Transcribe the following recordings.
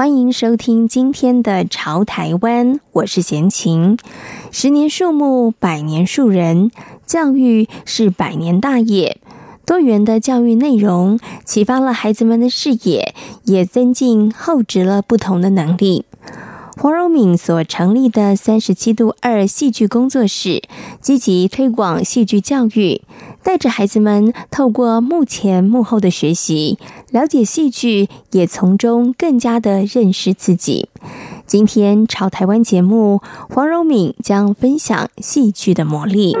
欢迎收听今天的《潮台湾》，我是闲琴。十年树木，百年树人，教育是百年大业。多元的教育内容启发了孩子们的视野，也增进厚植了不同的能力。黄荣敏所成立的三十七度二戏剧工作室，积极推广戏剧教育，带着孩子们透过幕前幕后的学习，了解戏剧，也从中更加的认识自己。今天潮台湾节目，黄荣敏将分享戏剧的魔力。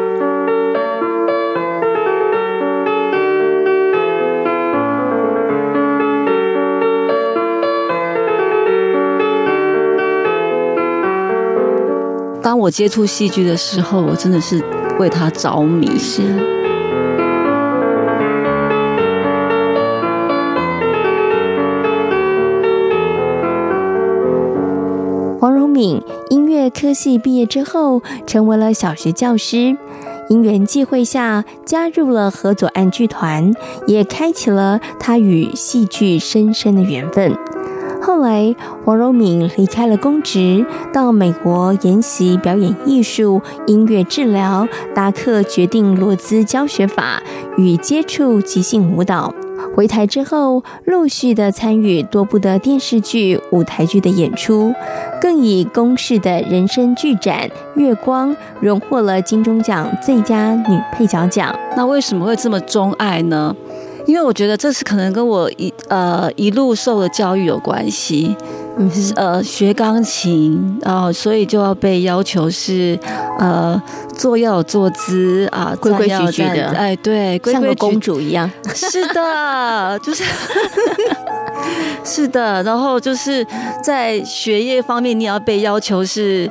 当我接触戏剧的时候，我真的是为他着迷。是。黄荣敏音乐科系毕业之后，成为了小学教师。因缘际会下，加入了何左岸剧团，也开启了他与戏剧深深的缘分。后来，黄柔敏离开了公职，到美国研习表演艺术、音乐治疗，达克决定罗兹教学法与接触即兴舞蹈。回台之后，陆续的参与多部的电视剧、舞台剧的演出，更以公视的人生剧展《月光》荣获了金钟奖最佳女配角奖。那为什么会这么钟爱呢？因为我觉得这是可能跟我一呃一路受的教育有关系，嗯，呃，学钢琴，然后所以就要被要求是呃坐要有坐姿啊，规规矩矩的，哎，对，规规矩矩，像个公主一样，是的，就是是的，然后就是在学业方面，你要被要求是，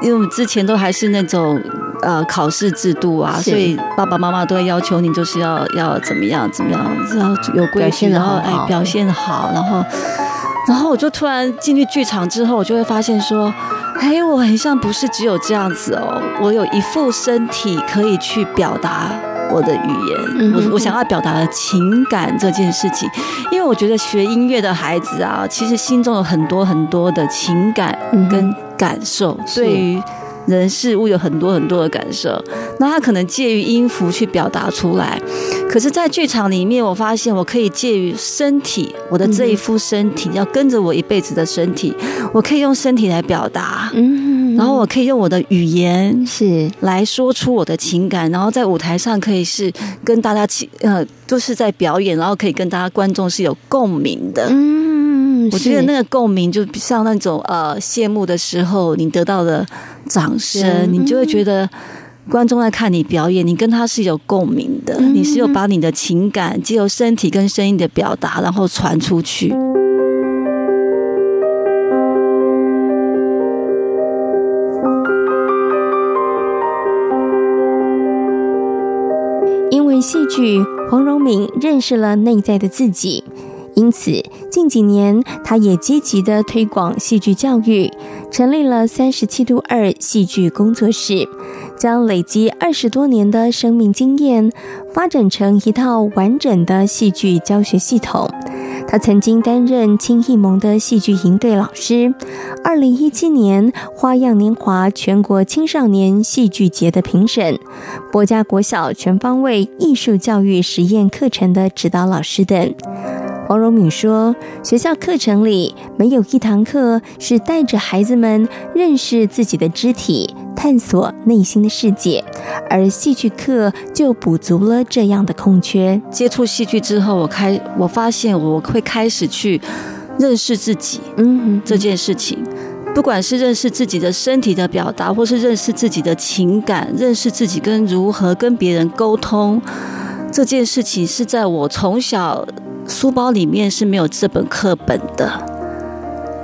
因为我们之前都还是那种。呃，考试制度啊，所以爸爸妈妈都会要求你，就是要要怎么样怎么样，要有规矩，然后哎表现好，然后然后我就突然进去剧场之后，我就会发现说，哎，我很像不是只有这样子哦，我有一副身体可以去表达我的语言，我我想要表达的情感这件事情，因为我觉得学音乐的孩子啊，其实心中有很多很多的情感跟感受，对于。人事物有很多很多的感受，那他可能介于音符去表达出来。可是，在剧场里面，我发现我可以介于身体，我的这一副身体要跟着我一辈子的身体，我可以用身体来表达，嗯，然后我可以用我的语言是。来说出我的情感，然后在舞台上可以是跟大家起呃，都是在表演，然后可以跟大家观众是有共鸣的，嗯。我觉得那个共鸣，就像那种呃谢幕的时候，你得到的掌声，你就会觉得观众在看你表演，你跟他是有共鸣的，你是有把你的情感借由身体跟声音的表达，然后传出去。因为戏剧，黄荣敏认识了内在的自己。因此，近几年，他也积极的推广戏剧教育，成立了三十七度二戏剧工作室，将累积二十多年的生命经验发展成一套完整的戏剧教学系统。他曾经担任青艺盟的戏剧营队老师，二零一七年花样年华全国青少年戏剧节的评审，博家国小全方位艺术教育实验课程的指导老师等。黄荣敏说：“学校课程里没有一堂课是带着孩子们认识自己的肢体、探索内心的世界，而戏剧课就补足了这样的空缺。接触戏剧之后，我开我发现我会开始去认识自己，嗯，这件事情，不管是认识自己的身体的表达，或是认识自己的情感，认识自己跟如何跟别人沟通，这件事情是在我从小。”书包里面是没有这本课本的，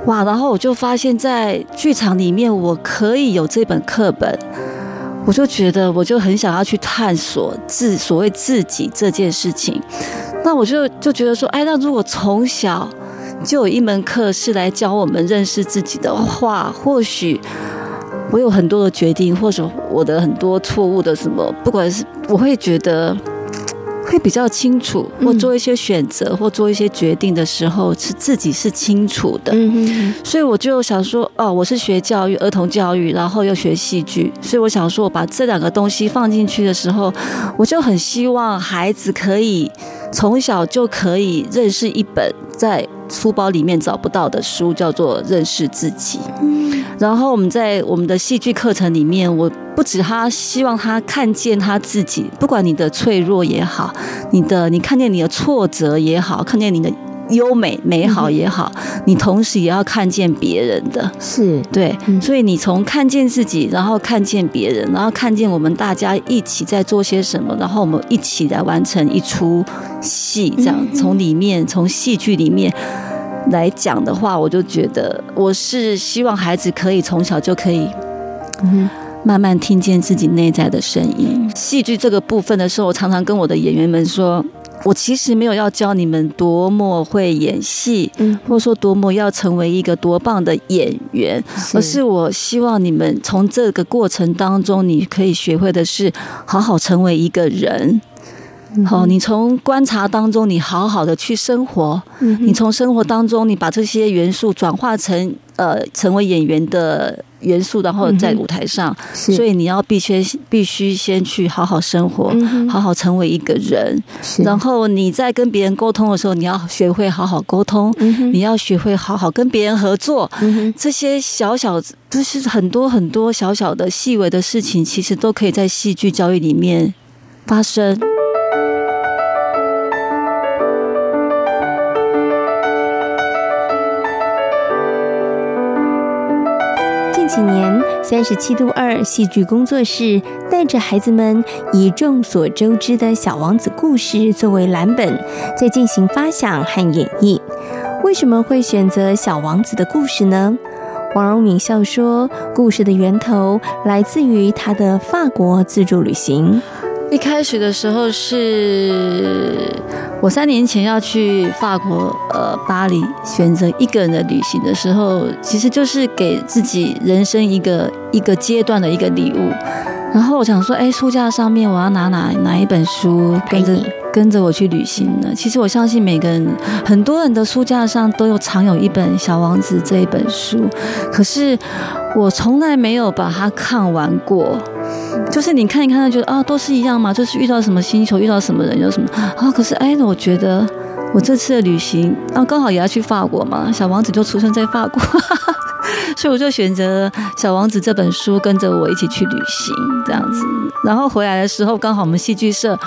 哇！然后我就发现，在剧场里面，我可以有这本课本，我就觉得，我就很想要去探索自所谓自己这件事情。那我就就觉得说，哎，那如果从小就有一门课是来教我们认识自己的话，或许我有很多的决定，或者我的很多错误的什么，不管是我会觉得。会比较清楚，或做一些选择，或做一些决定的时候，是自己是清楚的。所以我就想说，哦，我是学教育，儿童教育，然后又学戏剧，所以我想说，我把这两个东西放进去的时候，我就很希望孩子可以从小就可以认识一本在书包里面找不到的书，叫做《认识自己》。然后我们在我们的戏剧课程里面，我不止他希望他看见他自己，不管你的脆弱也好，你的你看见你的挫折也好，看见你的优美美好也好，你同时也要看见别人的，是对。所以你从看见自己，然后看见别人，然后看见我们大家一起在做些什么，然后我们一起来完成一出戏，这样从里面从戏剧里面。来讲的话，我就觉得我是希望孩子可以从小就可以，嗯，慢慢听见自己内在的声音。戏剧这个部分的时候，我常常跟我的演员们说，我其实没有要教你们多么会演戏，嗯，或者说多么要成为一个多棒的演员，而是我希望你们从这个过程当中，你可以学会的是好好成为一个人。好，你从观察当中，你好好的去生活。你从生活当中，你把这些元素转化成呃，成为演员的元素，然后在舞台上。所以你要必须必须先去好好生活，好好成为一个人。然后你在跟别人沟通的时候，你要学会好好沟通。你要学会好好跟别人合作。这些小小就是很多很多小小的细微的事情，其实都可以在戏剧教育里面发生。几年，三十七度二戏剧工作室带着孩子们以众所周知的小王子故事作为蓝本，在进行发想和演绎。为什么会选择小王子的故事呢？王荣敏笑说，故事的源头来自于他的法国自助旅行。一开始的时候是我三年前要去法国，呃，巴黎，选择一个人的旅行的时候，其实就是给自己人生一个一个阶段的一个礼物。然后我想说，哎，书架上面我要拿哪哪一本书跟着跟着我去旅行呢？其实我相信每个人很多人的书架上都有藏有一本《小王子》这一本书，可是我从来没有把它看完过。就是你看一看，就觉得啊，都是一样嘛。就是遇到什么星球，遇到什么人，有什么啊。可是哎，我觉得我这次的旅行啊，刚好也要去法国嘛。小王子就出生在法国，所以我就选择《小王子》这本书，跟着我一起去旅行这样子。然后回来的时候，刚好我们戏剧社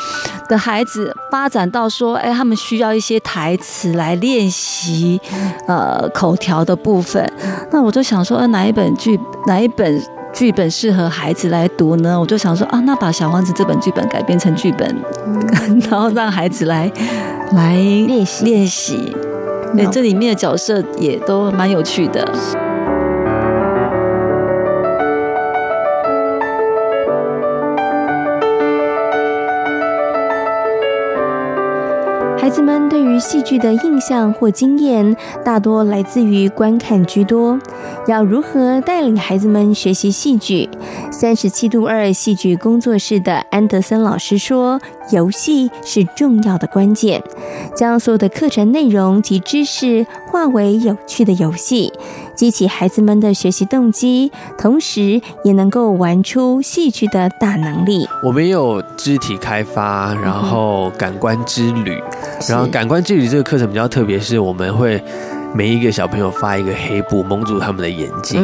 的孩子发展到说，哎，他们需要一些台词来练习呃口条的部分。那我就想说，哪一本剧，哪一本？剧本适合孩子来读呢，我就想说啊，那把《小王子》这本剧本改编成剧本，然后让孩子来来练习练习。对，这里面的角色也都蛮有趣的。们对于戏剧的印象或经验，大多来自于观看居多。要如何带领孩子们学习戏剧？三十七度二戏剧工作室的安德森老师说：“游戏是重要的关键，将所有的课程内容及知识化为有趣的游戏，激起孩子们的学习动机，同时也能够玩出戏剧的大能力。”我们也有肢体开发，然后感官之旅，然后感官之旅这个课程比较特别，是我们会。每一个小朋友发一个黑布蒙住他们的眼睛，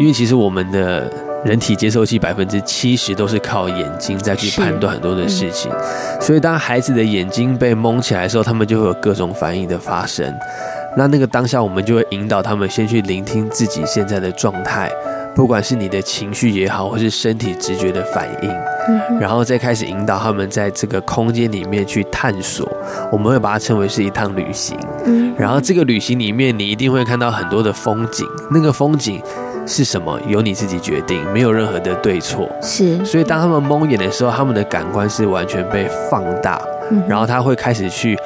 因为其实我们的人体接收器百分之七十都是靠眼睛再去判断很多的事情，所以当孩子的眼睛被蒙起来的时候，他们就会有各种反应的发生。那那个当下，我们就会引导他们先去聆听自己现在的状态，不管是你的情绪也好，或是身体直觉的反应。嗯，然后再开始引导他们在这个空间里面去探索。我们会把它称为是一趟旅行。嗯，然后这个旅行里面，你一定会看到很多的风景。那个风景是什么？由你自己决定，没有任何的对错。是。所以当他们蒙眼的时候，他们的感官是完全被放大，然后他会开始去。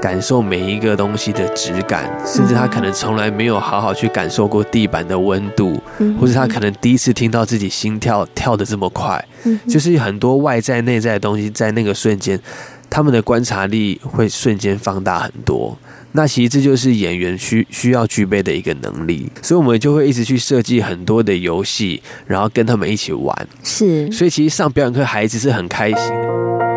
感受每一个东西的质感，甚至他可能从来没有好好去感受过地板的温度，或者他可能第一次听到自己心跳跳的这么快，就是很多外在内在的东西在那个瞬间，他们的观察力会瞬间放大很多。那其实这就是演员需需要具备的一个能力，所以我们就会一直去设计很多的游戏，然后跟他们一起玩。是，所以其实上表演课孩子是很开心的。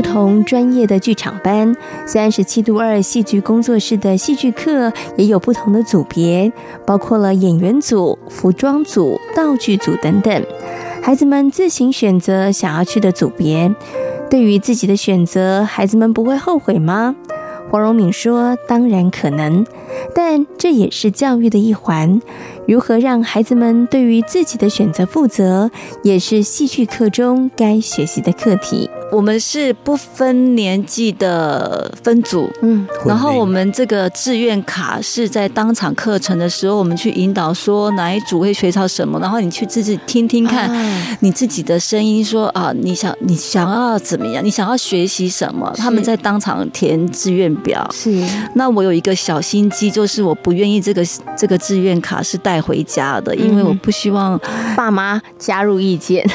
不同专业的剧场班，三十七度二戏剧工作室的戏剧课也有不同的组别，包括了演员组、服装组、道具组等等。孩子们自行选择想要去的组别。对于自己的选择，孩子们不会后悔吗？黄荣敏说：“当然可能，但这也是教育的一环。如何让孩子们对于自己的选择负责，也是戏剧课中该学习的课题。”我们是不分年纪的分组，嗯，然后我们这个志愿卡是在当场课程的时候，我们去引导说哪一组会学到什么，然后你去自己听听看你自己的声音，说啊，你想你想要怎么样，你想要学习什么？他们在当场填志愿表。是，那我有一个小心机，就是我不愿意这个这个志愿卡是带回家的，因为我不希望爸妈加入意见。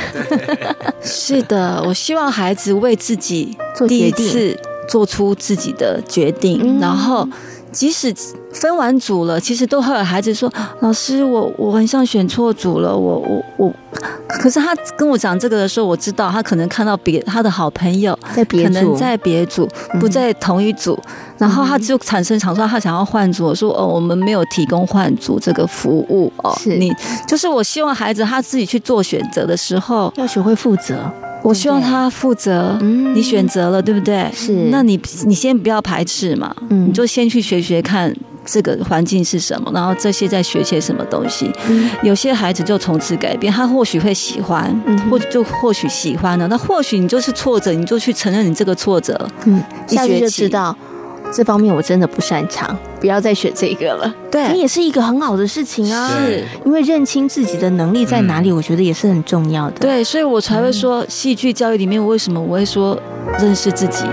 是的，我希望孩子。为自己第一次做出自己的决定，然后即使分完组了，其实都会有孩子说：“老师，我我很像选错组了。”我我我，可是他跟我讲这个的时候，我知道他可能看到别他的好朋友在别组，可能在别组，不在同一组，然后他就产生想说他想要换组。我说：“哦，我们没有提供换组这个服务哦。”是你就是我希望孩子他自己去做选择的时候要学会负责。我希望他负责，你选择了，对不对？是，那你你先不要排斥嘛，你就先去学学看这个环境是什么，然后这些在学些什么东西。有些孩子就从此改变，他或许会喜欢，或就或许喜欢了，那或许你就是挫折，你就去承认你这个挫折，嗯，下学期。就知道。这方面我真的不擅长，不要再选这个了。对，这也是一个很好的事情啊。是，因为认清自己的能力在哪里，我觉得也是很重要的。对，所以我才会说，戏剧教育里面为什么我会说认识自己。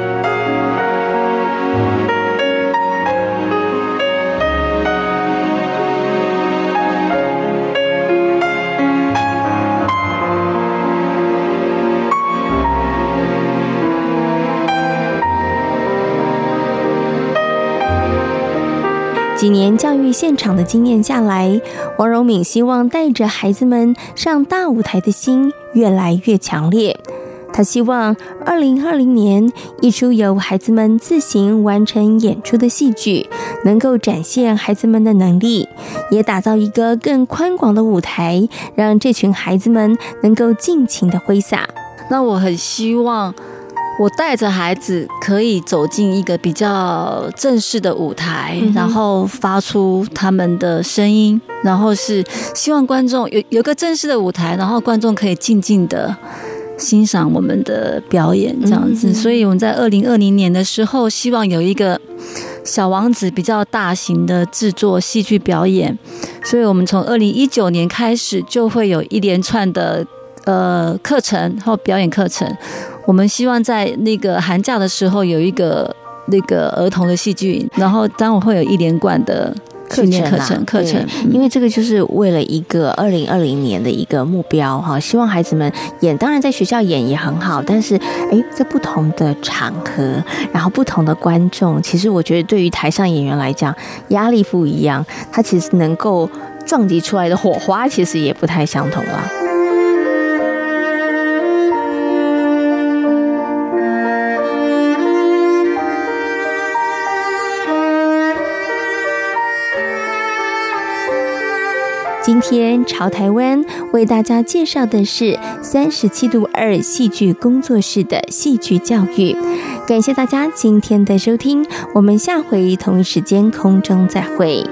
几年教育现场的经验下来，王荣敏希望带着孩子们上大舞台的心越来越强烈。他希望二零二零年一出由孩子们自行完成演出的戏剧，能够展现孩子们的能力，也打造一个更宽广的舞台，让这群孩子们能够尽情的挥洒。那我很希望。我带着孩子可以走进一个比较正式的舞台，然后发出他们的声音，然后是希望观众有有个正式的舞台，然后观众可以静静的欣赏我们的表演，这样子。所以我们在二零二零年的时候，希望有一个小王子比较大型的制作戏剧表演，所以我们从二零一九年开始就会有一连串的呃课程，或表演课程。我们希望在那个寒假的时候有一个那个儿童的戏剧，然后当然会有一连贯的训练课程课程，因为这个就是为了一个二零二零年的一个目标哈，希望孩子们演，当然在学校演也很好，但是诶，在不同的场合，然后不同的观众，其实我觉得对于台上演员来讲，压力不一样，他其实能够撞击出来的火花其实也不太相同了。今天潮台湾为大家介绍的是三十七度二戏剧工作室的戏剧教育，感谢大家今天的收听，我们下回同一时间空中再会。